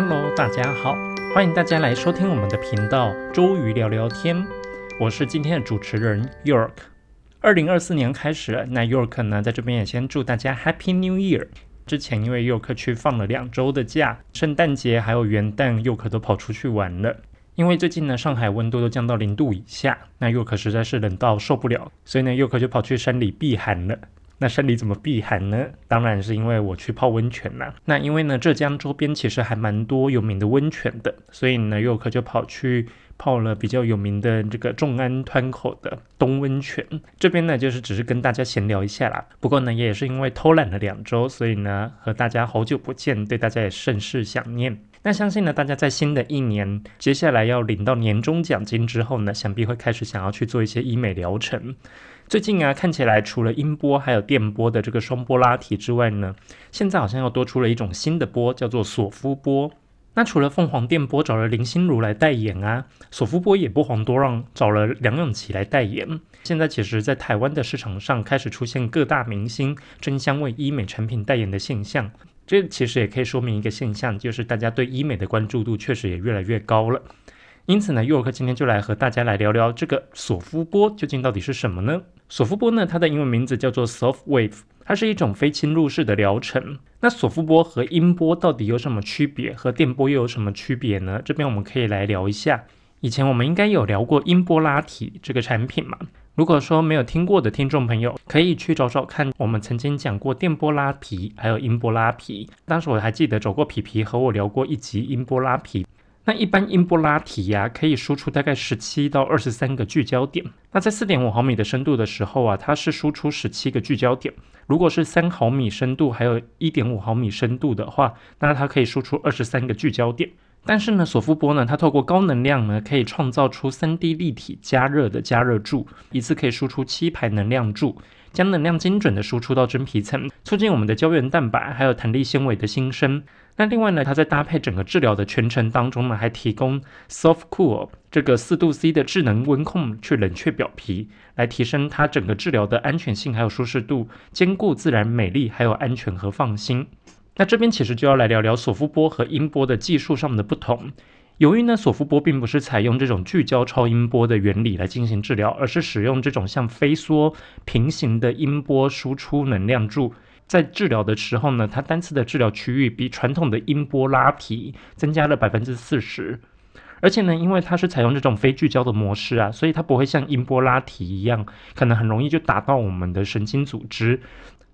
Hello，大家好，欢迎大家来收听我们的频道周瑜聊聊天。我是今天的主持人 York。二零二四年开始，那 York 呢在这边也先祝大家 Happy New Year。之前因为 York 去放了两周的假，圣诞节还有元旦，York 都跑出去玩了。因为最近呢上海温度都降到零度以下，那 York 实在是冷到受不了，所以呢 York 就跑去山里避寒了。那山里怎么避寒呢？当然是因为我去泡温泉啦。那因为呢，浙江周边其实还蛮多有名的温泉的，所以呢，佑可就跑去泡了比较有名的这个众安湍口的东温泉。这边呢，就是只是跟大家闲聊一下啦。不过呢，也是因为偷懒了两周，所以呢，和大家好久不见，对大家也甚是想念。那相信呢，大家在新的一年接下来要领到年终奖金之后呢，想必会开始想要去做一些医美疗程。最近啊，看起来除了音波还有电波的这个双波拉提之外呢，现在好像又多出了一种新的波，叫做索夫波。那除了凤凰电波找了林心如来代言啊，索夫波也不遑多让，找了梁咏琪来代言。现在其实，在台湾的市场上开始出现各大明星争相为医美产品代言的现象。这其实也可以说明一个现象，就是大家对医美的关注度确实也越来越高了。因此呢，尤尔克今天就来和大家来聊聊这个索夫波究竟到底是什么呢？索夫波呢，它的英文名字叫做 Soft Wave，它是一种非侵入式的疗程。那索夫波和音波到底有什么区别？和电波又有什么区别呢？这边我们可以来聊一下。以前我们应该有聊过音波拉提这个产品嘛？如果说没有听过的听众朋友，可以去找找看，我们曾经讲过电波拉皮，还有音波拉皮。当时我还记得走过皮皮和我聊过一集音波拉皮。那一般音波拉提呀，可以输出大概十七到二十三个聚焦点。那在四点五毫米的深度的时候啊，它是输出十七个聚焦点。如果是三毫米深度，还有一点五毫米深度的话，那它可以输出二十三个聚焦点。但是呢，索夫波呢，它透过高能量呢，可以创造出三 D 立体加热的加热柱，一次可以输出七排能量柱，将能量精准的输出到真皮层，促进我们的胶原蛋白还有弹力纤维的新生。那另外呢，它在搭配整个治疗的全程当中呢，还提供 Soft Cool 这个四度 C 的智能温控去冷却表皮，来提升它整个治疗的安全性还有舒适度，兼顾自然美丽还有安全和放心。那这边其实就要来聊聊索夫波和音波的技术上的不同。由于呢，索夫波并不是采用这种聚焦超音波的原理来进行治疗，而是使用这种像飞梭平行的音波输出能量柱。在治疗的时候呢，它单次的治疗区域比传统的音波拉提增加了百分之四十，而且呢，因为它是采用这种非聚焦的模式啊，所以它不会像音波拉提一样，可能很容易就打到我们的神经组织。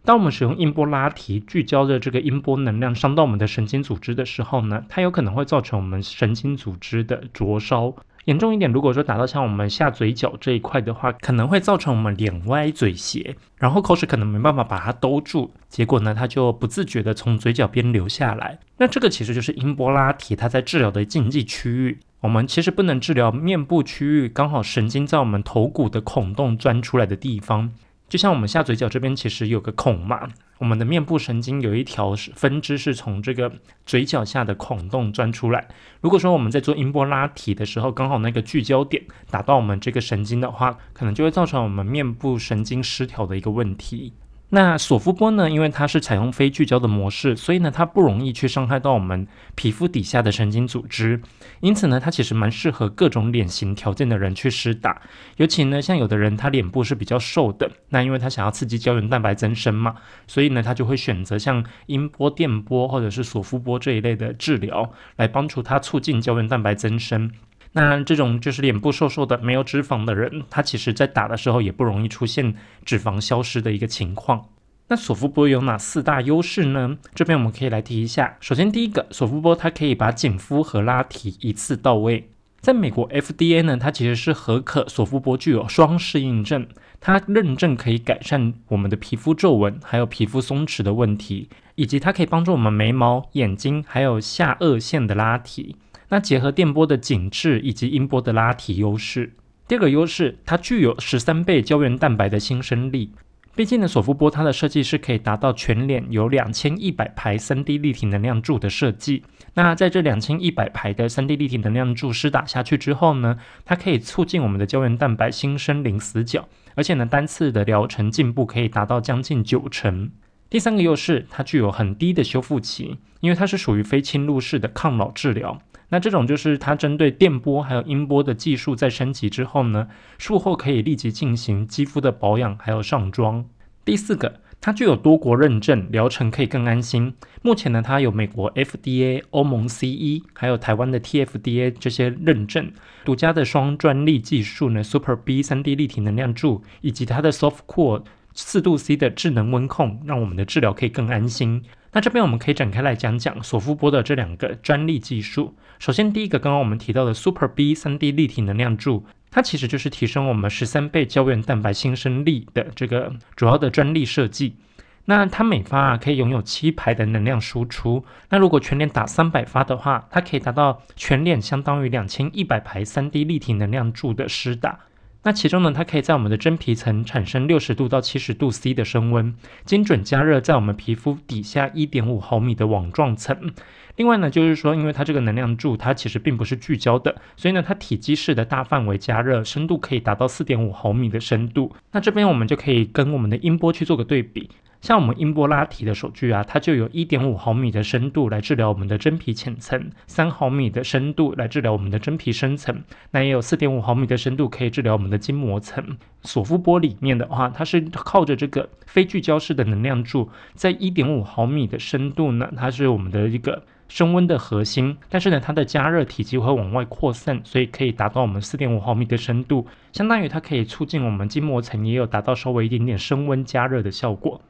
当我们使用音波拉提聚焦的这个音波能量伤到我们的神经组织的时候呢，它有可能会造成我们神经组织的灼烧。严重一点，如果说打到像我们下嘴角这一块的话，可能会造成我们脸歪嘴斜，然后口水可能没办法把它兜住，结果呢，它就不自觉的从嘴角边流下来。那这个其实就是英波拉提它在治疗的禁忌区域。我们其实不能治疗面部区域，刚好神经在我们头骨的孔洞钻出来的地方。就像我们下嘴角这边其实有个孔嘛，我们的面部神经有一条分支是从这个嘴角下的孔洞钻出来。如果说我们在做音波拉提的时候，刚好那个聚焦点打到我们这个神经的话，可能就会造成我们面部神经失调的一个问题。那索夫波呢？因为它是采用非聚焦的模式，所以呢，它不容易去伤害到我们皮肤底下的神经组织。因此呢，它其实蛮适合各种脸型条件的人去施打。尤其呢，像有的人他脸部是比较瘦的，那因为他想要刺激胶原蛋白增生嘛，所以呢，他就会选择像音波、电波或者是索夫波这一类的治疗，来帮助他促进胶原蛋白增生。那这种就是脸部瘦瘦的、没有脂肪的人，他其实在打的时候也不容易出现脂肪消失的一个情况。那索夫波有哪四大优势呢？这边我们可以来提一下。首先，第一个，索夫波它可以把紧肤和拉提一次到位。在美国 FDA 呢，它其实是合可索夫波具有双适应症，它认证可以改善我们的皮肤皱纹，还有皮肤松弛的问题，以及它可以帮助我们眉毛、眼睛还有下颚线的拉提。那结合电波的紧致以及音波的拉提优势，第二个优势，它具有十三倍胶原蛋白的新生力。毕竟呢，索夫波它的设计是可以达到全脸有两千一百排三 D 立体能量柱的设计。那在这两千一百排的三 D 立体能量柱施打下去之后呢，它可以促进我们的胶原蛋白新生零死角，而且呢，单次的疗程进步可以达到将近九成。第三个优势，它具有很低的修复期，因为它是属于非侵入式的抗老治疗。那这种就是它针对电波还有音波的技术在升级之后呢，术后可以立即进行肌肤的保养还有上妆。第四个，它具有多国认证，疗程可以更安心。目前呢，它有美国 FDA、欧盟 CE，还有台湾的 TFDA 这些认证，独家的双专利技术呢，Super B 三 D 立体能量柱，以及它的 Soft Core 四度 C 的智能温控，让我们的治疗可以更安心。那这边我们可以展开来讲讲索夫波的这两个专利技术。首先，第一个刚刚我们提到的 Super B 三 D 立体能量柱，它其实就是提升我们十三倍胶原蛋白新生力的这个主要的专利设计。那它每发啊可以拥有七排的能量输出。那如果全脸打三百发的话，它可以达到全脸相当于两千一百排三 D 立体能量柱的施打。那其中呢，它可以在我们的真皮层产生六十度到七十度 C 的升温，精准加热在我们皮肤底下一点五毫米的网状层。另外呢，就是说，因为它这个能量柱它其实并不是聚焦的，所以呢，它体积式的大范围加热，深度可以达到四点五毫米的深度。那这边我们就可以跟我们的音波去做个对比。像我们音波拉提的手具啊，它就有一点五毫米的深度来治疗我们的真皮浅层，三毫米的深度来治疗我们的真皮深层，那也有四点五毫米的深度可以治疗我们的筋膜层。索夫波里面的话，它是靠着这个非聚焦式的能量柱，在一点五毫米的深度呢，它是我们的一个升温的核心，但是呢，它的加热体积会往外扩散，所以可以达到我们四点五毫米的深度，相当于它可以促进我们筋膜层也有达到稍微一点点升温加热的效果。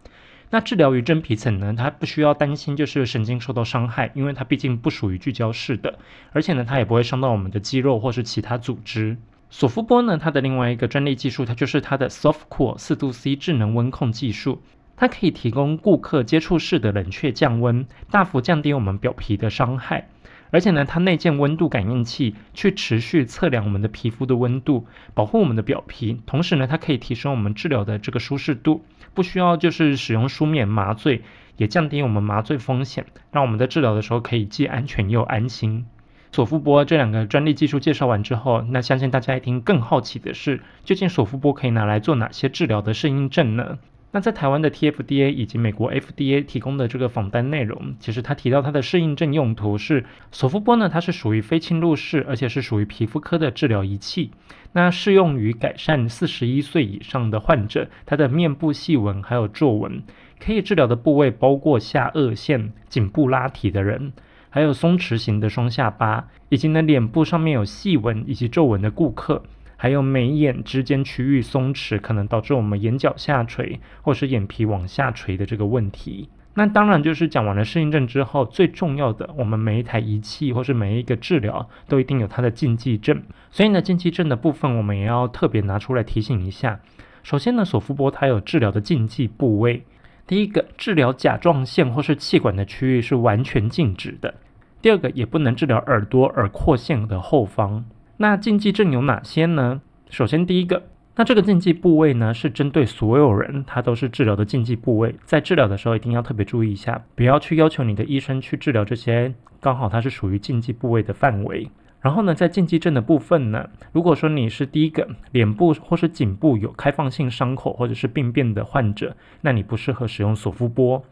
那治疗于真皮层呢？它不需要担心就是神经受到伤害，因为它毕竟不属于聚焦式的，而且呢，它也不会伤到我们的肌肉或是其他组织。索夫波呢，它的另外一个专利技术，它就是它的 Soft Core 四度 C 智能温控技术，它可以提供顾客接触式的冷却降温，大幅降低我们表皮的伤害。而且呢，它内建温度感应器，去持续测量我们的皮肤的温度，保护我们的表皮。同时呢，它可以提升我们治疗的这个舒适度，不需要就是使用书面麻醉，也降低我们麻醉风险，让我们在治疗的时候可以既安全又安心。索夫波这两个专利技术介绍完之后，那相信大家一定更好奇的是，究竟索夫波可以拿来做哪些治疗的适应症呢？那在台湾的 TFDA 以及美国 FDA 提供的这个访单内容，其实他提到它的适应症用途是索夫波呢，它是属于非侵入式，而且是属于皮肤科的治疗仪器。那适用于改善四十一岁以上的患者，他的面部细纹还有皱纹，可以治疗的部位包括下颚线、颈部拉提的人，还有松弛型的双下巴，以及呢脸部上面有细纹以及皱纹的顾客。还有眉眼之间区域松弛，可能导致我们眼角下垂或是眼皮往下垂的这个问题。那当然就是讲完了适应症之后，最重要的，我们每一台仪器或是每一个治疗都一定有它的禁忌症。所以呢，禁忌症的部分我们也要特别拿出来提醒一下。首先呢，索夫波它有治疗的禁忌部位。第一个，治疗甲状腺或是气管的区域是完全禁止的。第二个，也不能治疗耳朵耳廓线的后方。那禁忌症有哪些呢？首先，第一个，那这个禁忌部位呢，是针对所有人，它都是治疗的禁忌部位。在治疗的时候，一定要特别注意一下，不要去要求你的医生去治疗这些刚好它是属于禁忌部位的范围。然后呢，在禁忌症的部分呢，如果说你是第一个脸部或是颈部有开放性伤口或者是病变的患者，那你不适合使用索夫波。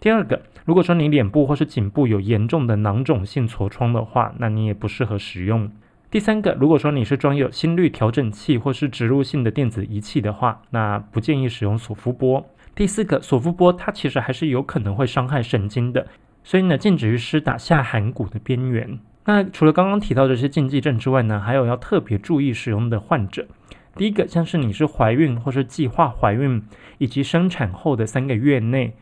第二个，如果说你脸部或是颈部有严重的囊肿性痤疮的话，那你也不适合使用。第三个，如果说你是装有心率调整器或是植入性的电子仪器的话，那不建议使用索夫波。第四个，索夫波它其实还是有可能会伤害神经的，所以呢，禁止于施打下颌骨的边缘。那除了刚刚提到这些禁忌症之外呢，还有要特别注意使用的患者。第一个，像是你是怀孕或是计划怀孕以及生产后的三个月内。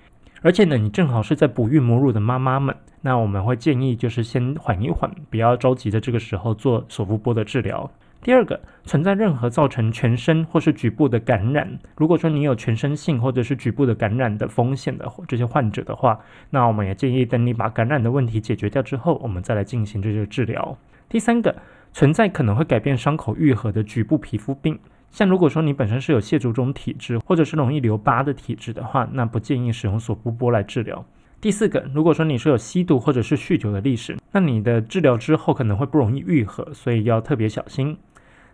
而且呢，你正好是在哺育母乳的妈妈们，那我们会建议就是先缓一缓，不要着急在这个时候做索夫波的治疗。第二个，存在任何造成全身或是局部的感染，如果说你有全身性或者是局部的感染的风险的这些患者的话，那我们也建议等你把感染的问题解决掉之后，我们再来进行这些治疗。第三个，存在可能会改变伤口愈合的局部皮肤病。像如果说你本身是有蟹足肿体质，或者是容易留疤的体质的话，那不建议使用索夫波来治疗。第四个，如果说你是有吸毒或者是酗酒的历史，那你的治疗之后可能会不容易愈合，所以要特别小心。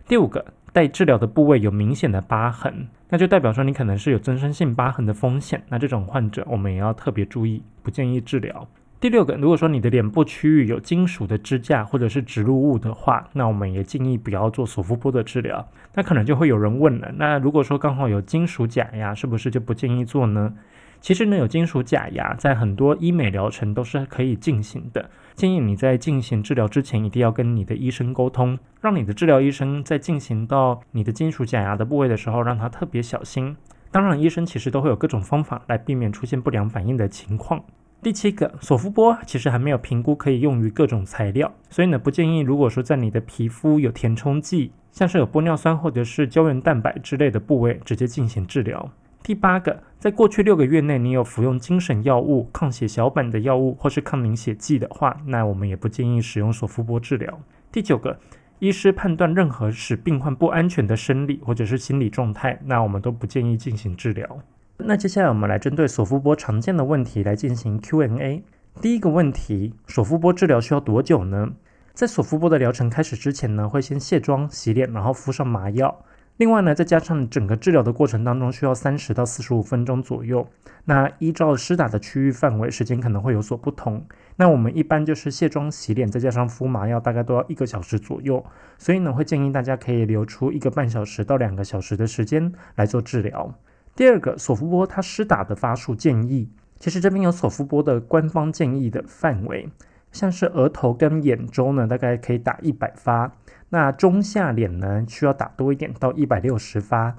第五个，待治疗的部位有明显的疤痕，那就代表说你可能是有增生性疤痕的风险。那这种患者我们也要特别注意，不建议治疗。第六个，如果说你的脸部区域有金属的支架或者是植入物的话，那我们也建议不要做索夫波的治疗。那可能就会有人问了，那如果说刚好有金属假牙，是不是就不建议做呢？其实呢，有金属假牙在很多医美疗程都是可以进行的。建议你在进行治疗之前，一定要跟你的医生沟通，让你的治疗医生在进行到你的金属假牙的部位的时候，让他特别小心。当然，医生其实都会有各种方法来避免出现不良反应的情况。第七个，索夫波其实还没有评估可以用于各种材料，所以呢不建议。如果说在你的皮肤有填充剂，像是有玻尿酸或者是胶原蛋白之类的部位，直接进行治疗。第八个，在过去六个月内你有服用精神药物、抗血小板的药物或是抗凝血剂的话，那我们也不建议使用索夫波治疗。第九个，医师判断任何使病患不安全的生理或者是心理状态，那我们都不建议进行治疗。那接下来我们来针对索夫波常见的问题来进行 Q&A。第一个问题，索夫波治疗需要多久呢？在索夫波的疗程开始之前呢，会先卸妆、洗脸，然后敷上麻药。另外呢，再加上整个治疗的过程当中需要三十到四十五分钟左右。那依照施打的区域范围，时间可能会有所不同。那我们一般就是卸妆、洗脸，再加上敷麻药，大概都要一个小时左右。所以呢，会建议大家可以留出一个半小时到两个小时的时间来做治疗。第二个索夫波它施打的发数建议，其实这边有索夫波的官方建议的范围，像是额头跟眼周呢，大概可以打一百发；那中下脸呢，需要打多一点，到一百六十发。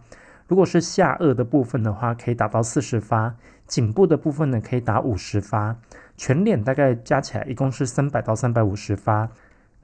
如果是下颚的部分的话，可以打到四十发；颈部的部分呢，可以打五十发；全脸大概加起来一共是三百到三百五十发。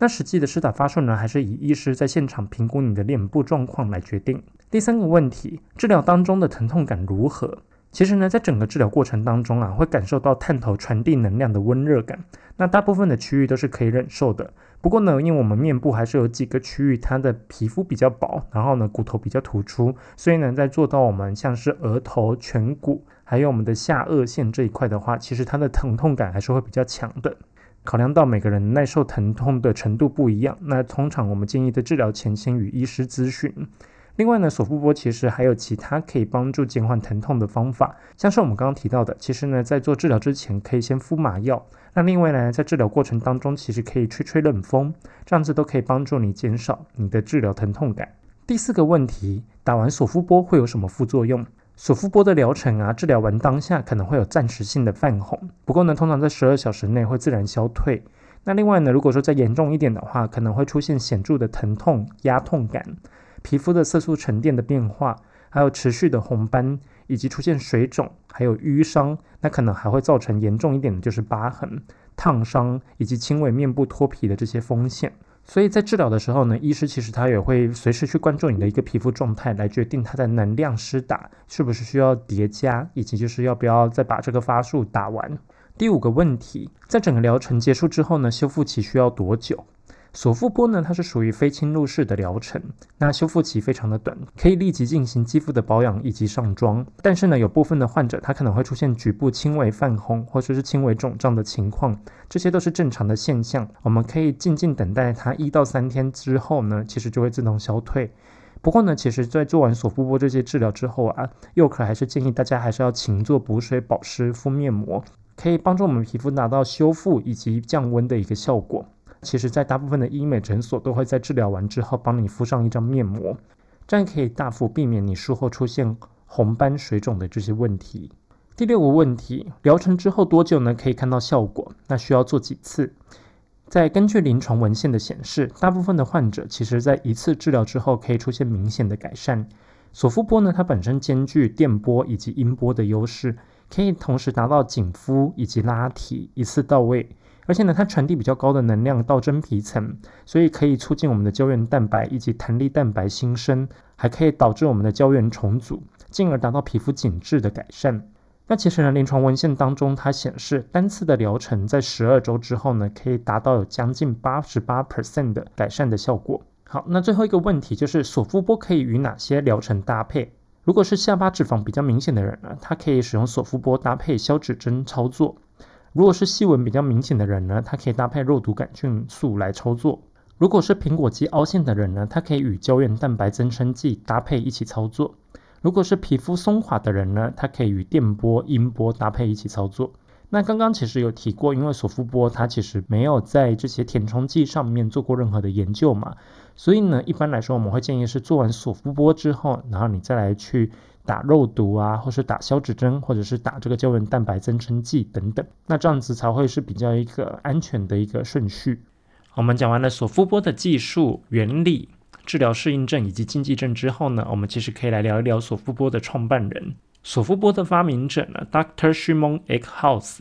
那实际的施打发数呢，还是以医师在现场评估你的脸部状况来决定。第三个问题，治疗当中的疼痛感如何？其实呢，在整个治疗过程当中啊，会感受到探头传递能量的温热感。那大部分的区域都是可以忍受的。不过呢，因为我们面部还是有几个区域，它的皮肤比较薄，然后呢，骨头比较突出，所以呢，在做到我们像是额头、颧骨，还有我们的下颚线这一块的话，其实它的疼痛感还是会比较强的。考量到每个人耐受疼痛的程度不一样，那通常我们建议在治疗前先与医师咨询。另外呢，索夫波其实还有其他可以帮助减缓疼痛的方法，像是我们刚刚提到的，其实呢在做治疗之前可以先敷麻药。那另外呢，在治疗过程当中，其实可以吹吹冷风，这样子都可以帮助你减少你的治疗疼痛感。第四个问题，打完索夫波会有什么副作用？索夫波的疗程啊，治疗完当下可能会有暂时性的泛红，不过呢，通常在十二小时内会自然消退。那另外呢，如果说再严重一点的话，可能会出现显著的疼痛、压痛感，皮肤的色素沉淀的变化，还有持续的红斑，以及出现水肿，还有淤伤，那可能还会造成严重一点的就是疤痕、烫伤以及轻微面部脱皮的这些风险。所以在治疗的时候呢，医师其实他也会随时去关注你的一个皮肤状态，来决定他的能量施打是不是需要叠加，以及就是要不要再把这个发数打完。第五个问题，在整个疗程结束之后呢，修复期需要多久？索夫波呢，它是属于非侵入式的疗程，那修复期非常的短，可以立即进行肌肤的保养以及上妆。但是呢，有部分的患者他可能会出现局部轻微泛红或者是轻微肿胀的情况，这些都是正常的现象。我们可以静静等待它一到三天之后呢，其实就会自动消退。不过呢，其实在做完索夫波这些治疗之后啊，又可还是建议大家还是要勤做补水、保湿、敷面膜，可以帮助我们皮肤达到修复以及降温的一个效果。其实，在大部分的医美诊所都会在治疗完之后帮你敷上一张面膜，这样可以大幅避免你术后出现红斑、水肿的这些问题。第六个问题，疗程之后多久呢？可以看到效果？那需要做几次？在根据临床文献的显示，大部分的患者其实在一次治疗之后可以出现明显的改善。索夫波呢，它本身兼具电波以及音波的优势，可以同时达到紧肤以及拉提一次到位。而且呢，它传递比较高的能量到真皮层，所以可以促进我们的胶原蛋白以及弹力蛋白新生，还可以导致我们的胶原重组，进而达到皮肤紧致的改善。那其实呢，临床文献当中它显示，单次的疗程在十二周之后呢，可以达到有将近八十八 percent 的改善的效果。好，那最后一个问题就是索夫波可以与哪些疗程搭配？如果是下巴脂肪比较明显的人呢，他可以使用索夫波搭配消脂针操作。如果是细纹比较明显的人呢，他可以搭配肉毒杆菌素来操作。如果是苹果肌凹陷的人呢，它可以与胶原蛋白增生剂搭配一起操作；如果是皮肤松垮的人呢，它可以与电波、音波搭配一起操作。那刚刚其实有提过，因为索肤波它其实没有在这些填充剂上面做过任何的研究嘛，所以呢，一般来说我们会建议是做完索肤波之后，然后你再来去打肉毒啊，或是打消脂针，或者是打这个胶原蛋白增生剂等等，那这样子才会是比较一个安全的一个顺序。我们讲完了索肤波的技术原理、治疗适应症以及禁忌症之后呢，我们其实可以来聊一聊索肤波的创办人、索肤波的发明者呢，Dr. Shimon Eckhouse。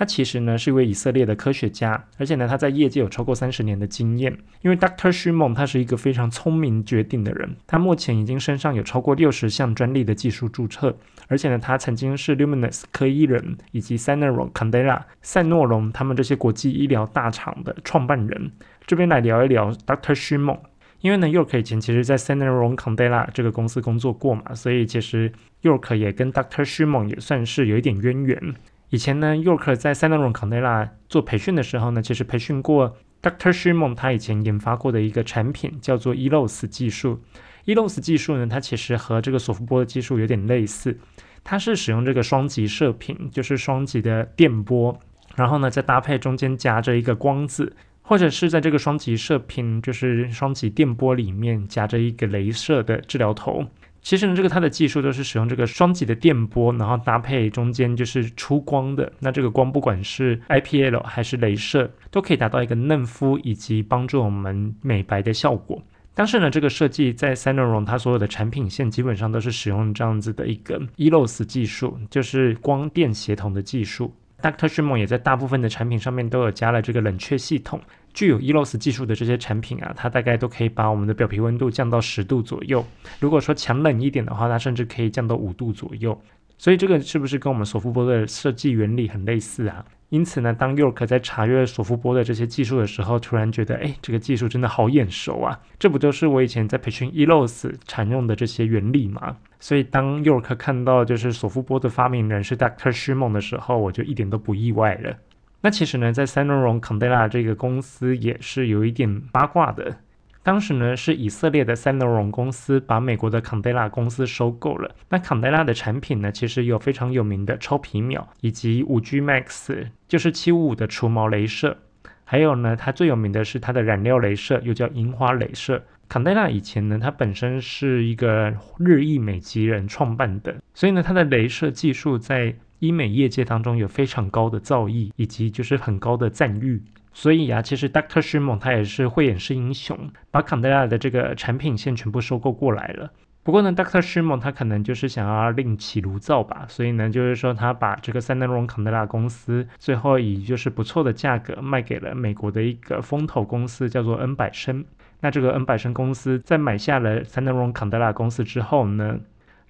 他其实呢是一位以色列的科学家，而且呢他在业界有超过三十年的经验。因为 Dr. Shimon 他是一个非常聪明绝顶的人，他目前已经身上有超过六十项专利的技术注册，而且呢他曾经是 Luminous 科医人以及 s a n o r o n Candela 赛诺龙他们这些国际医疗大厂的创办人。这边来聊一聊 Dr. Shimon，因为呢 York 以前其实在 s a n o r o n Candela 这个公司工作过嘛，所以其实 York 也跟 Dr. Shimon 也算是有一点渊源。以前呢，York 在 s a n o r o n Candela 做培训的时候呢，其实培训过 Dr. Shimon，他以前研发过的一个产品叫做 Elos 技术。Elos 技术呢，它其实和这个索夫波的技术有点类似，它是使用这个双极射频，就是双极的电波，然后呢再搭配中间夹着一个光子，或者是在这个双极射频，就是双极电波里面夹着一个镭射的治疗头。其实呢，这个它的技术都是使用这个双极的电波，然后搭配中间就是出光的。那这个光不管是 IPL 还是镭射，都可以达到一个嫩肤以及帮助我们美白的效果。但是呢，这个设计在 s a n o r o n 它所有的产品线基本上都是使用这样子的一个 Elos 技术，就是光电协同的技术。Dr. Shimon 也在大部分的产品上面都有加了这个冷却系统。具有 Elos 技术的这些产品啊，它大概都可以把我们的表皮温度降到十度左右。如果说强冷一点的话，它甚至可以降到五度左右。所以这个是不是跟我们索夫波的设计原理很类似啊？因此呢，当 York 在查阅索夫波的这些技术的时候，突然觉得，哎，这个技术真的好眼熟啊！这不就是我以前在培训 Elos 常用的这些原理吗？所以当 York 看到就是索夫波的发明人是 Dr. Shimon 的时候，我就一点都不意外了。那其实呢，在 s a n o r o n Candela 这个公司也是有一点八卦的。当时呢，是以色列的 s a n o r o n 公司把美国的 Candela 公司收购了。那 Candela 的产品呢，其实有非常有名的超皮秒，以及五 G Max，就是七五五的除毛镭射。还有呢，它最有名的是它的染料镭射，又叫樱花镭射。Candela 以前呢，它本身是一个日裔美籍人创办的，所以呢，它的镭射技术在医美业界当中有非常高的造诣，以及就是很高的赞誉。所以啊，其实 Doctor Shimon 他也是慧眼识英雄，把 Candela 的这个产品线全部收购过来了。不过呢 Doctor Shimon 他可能就是想要另起炉灶吧，所以呢，就是说他把这个 s a n o r o n Candela 公司最后以就是不错的价格卖给了美国的一个风投公司，叫做恩百生。那这个恩百生公司在买下了 s a n o r o n Candela 公司之后呢？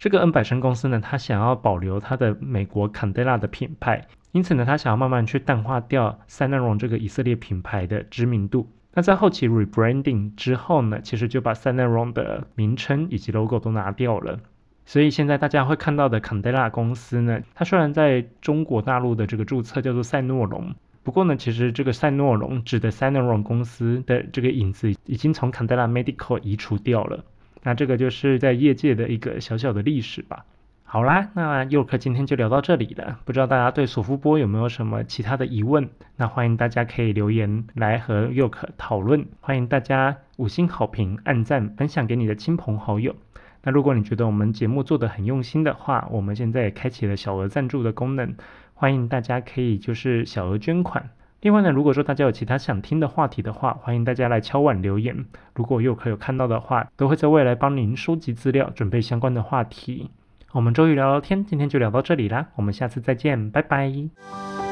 这个恩百生公司呢，它想要保留它的美国 Candela 的品牌，因此呢，它想要慢慢去淡化掉 s a n o r o n 这个以色列品牌的知名度。那在后期 rebranding 之后呢，其实就把 s a n o r o n 的名称以及 logo 都拿掉了。所以现在大家会看到的 Candela 公司呢，它虽然在中国大陆的这个注册叫做赛诺龙，不过呢，其实这个赛诺龙指的 s a n o r o n 公司的这个影子已经从 Candela Medical 移除掉了。那这个就是在业界的一个小小的历史吧。好啦，那佑克今天就聊到这里了。不知道大家对索夫波有没有什么其他的疑问？那欢迎大家可以留言来和佑克讨论。欢迎大家五星好评、按赞、分享给你的亲朋好友。那如果你觉得我们节目做的很用心的话，我们现在也开启了小额赞助的功能，欢迎大家可以就是小额捐款。另外呢，如果说大家有其他想听的话题的话，欢迎大家来敲碗留言。如果有可有看到的话，都会在未来帮您收集资料，准备相关的话题。我们周一聊聊天，今天就聊到这里啦，我们下次再见，拜拜。